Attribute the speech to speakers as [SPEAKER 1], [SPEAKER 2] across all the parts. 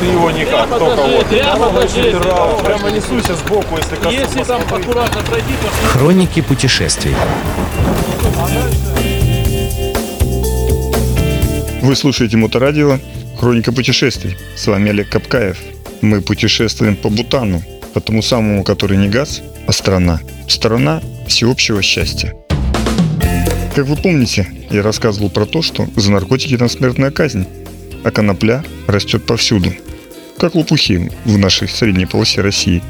[SPEAKER 1] Ты его никак, только вот.
[SPEAKER 2] прямо покажи.
[SPEAKER 1] Прямо, прямо несуйся сбоку, если коснусь.
[SPEAKER 2] Если там аккуратно пройти, то
[SPEAKER 3] Хроники путешествий.
[SPEAKER 4] Вы слушаете Моторадио «Хроника путешествий». С вами Олег Капкаев. Мы путешествуем по Бутану, по тому самому, который не газ, а страна. Страна всеобщего счастья. Как вы помните, я рассказывал про то, что за наркотики там смертная казнь, а конопля растет повсюду, как лопухи в нашей средней полосе России.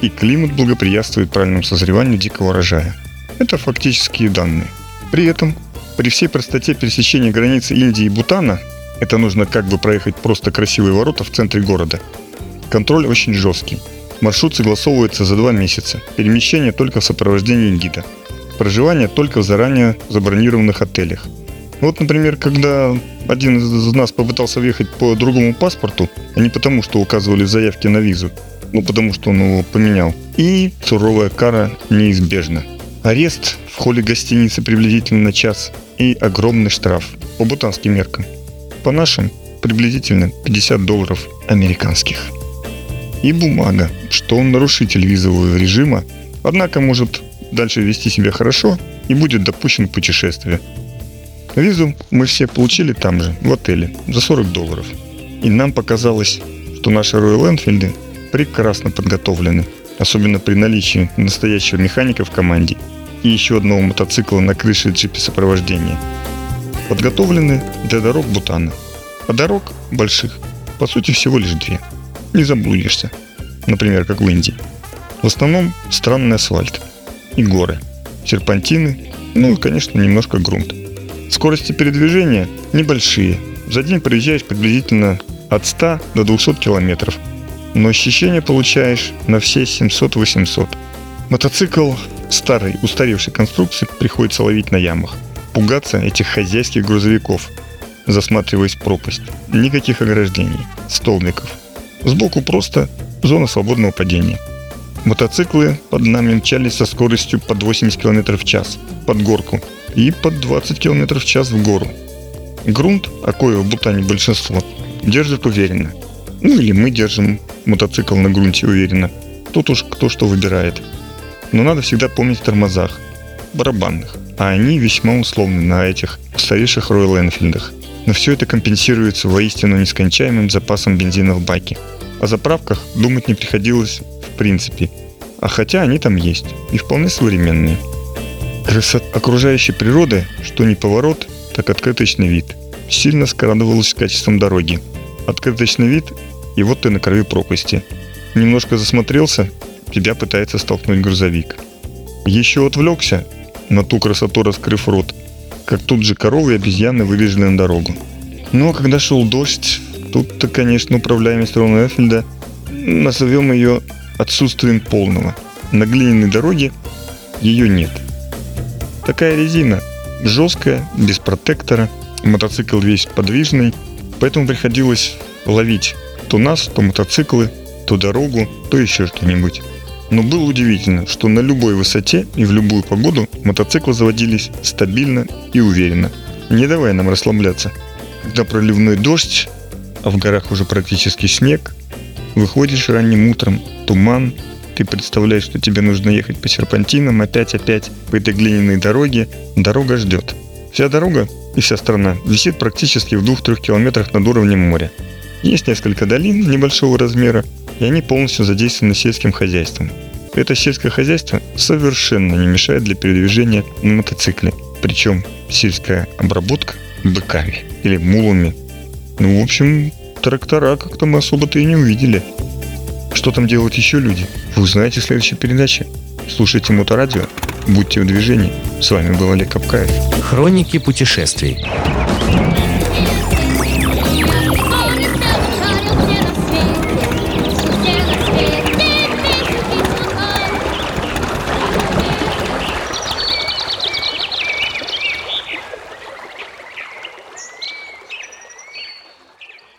[SPEAKER 4] И климат благоприятствует правильному созреванию дикого урожая. Это фактические данные. При этом при всей простоте пересечения границы Индии и Бутана, это нужно как бы проехать просто красивые ворота в центре города, контроль очень жесткий. Маршрут согласовывается за два месяца. Перемещение только в сопровождении гида. Проживание только в заранее забронированных отелях. Вот, например, когда один из нас попытался въехать по другому паспорту, а не потому, что указывали в заявке на визу, ну потому что он его поменял. И суровая кара неизбежна. Арест в холле гостиницы приблизительно на час и огромный штраф по бутанским меркам. По нашим приблизительно 50 долларов американских. И бумага, что он нарушитель визового режима, однако может дальше вести себя хорошо и будет допущен к путешествию. Визу мы все получили там же, в отеле, за 40 долларов. И нам показалось, что наши Royal Enfield прекрасно подготовлены, особенно при наличии настоящего механика в команде и еще одного мотоцикла на крыше джипа сопровождения. Подготовлены для дорог Бутана. А дорог больших, по сути, всего лишь две. Не заблудишься. Например, как в Индии. В основном странный асфальт и горы, серпантины, ну и, конечно, немножко грунт. Скорости передвижения небольшие. За день проезжаешь приблизительно от 100 до 200 километров. Но ощущения получаешь на все 700-800. Мотоцикл старой, устаревшей конструкции приходится ловить на ямах. Пугаться этих хозяйских грузовиков, засматриваясь в пропасть. Никаких ограждений, столбиков. Сбоку просто зона свободного падения. Мотоциклы под нами мчались со скоростью под 80 км в час под горку и под 20 км в час в гору. Грунт, а кое в Бутане большинство, держит уверенно. Ну или мы держим мотоцикл на грунте уверенно. Тут уж кто что выбирает. Но надо всегда помнить о тормозах, барабанных. А они весьма условны на этих устаревших Royal Энфилдах. Но все это компенсируется воистину нескончаемым запасом бензина в баке. О заправках думать не приходилось в принципе. А хотя они там есть. И вполне современные. Красота окружающей природы, что не поворот, так открыточный вид, сильно скрадывалась качеством дороги. Открыточный вид, и вот ты на краю пропасти. Немножко засмотрелся, тебя пытается столкнуть грузовик. Еще отвлекся, на ту красоту раскрыв рот, как тут же коровы и обезьяны вылезли на дорогу. Но когда шел дождь, тут-то, конечно, управляемость Рона Эффельда назовем ее отсутствием полного. На глиняной дороге ее нет. Такая резина, жесткая, без протектора, мотоцикл весь подвижный, поэтому приходилось ловить то нас, то мотоциклы, то дорогу, то еще что-нибудь. Но было удивительно, что на любой высоте и в любую погоду мотоциклы заводились стабильно и уверенно, не давая нам расслабляться. Когда проливной дождь, а в горах уже практически снег, выходишь ранним утром, туман, ты представляешь, что тебе нужно ехать по серпантинам опять-опять по этой глиняной дороге, дорога ждет. Вся дорога и вся страна висит практически в 2-3 километрах над уровнем моря. Есть несколько долин небольшого размера, и они полностью задействованы сельским хозяйством. Это сельское хозяйство совершенно не мешает для передвижения на мотоцикле. Причем сельская обработка быками или мулами. Ну, в общем, трактора как-то мы особо-то и не увидели. Что там делают еще люди? Вы узнаете в следующей передаче. Слушайте Моторадио, будьте в движении. С вами был Олег Капкаев.
[SPEAKER 3] Хроники путешествий.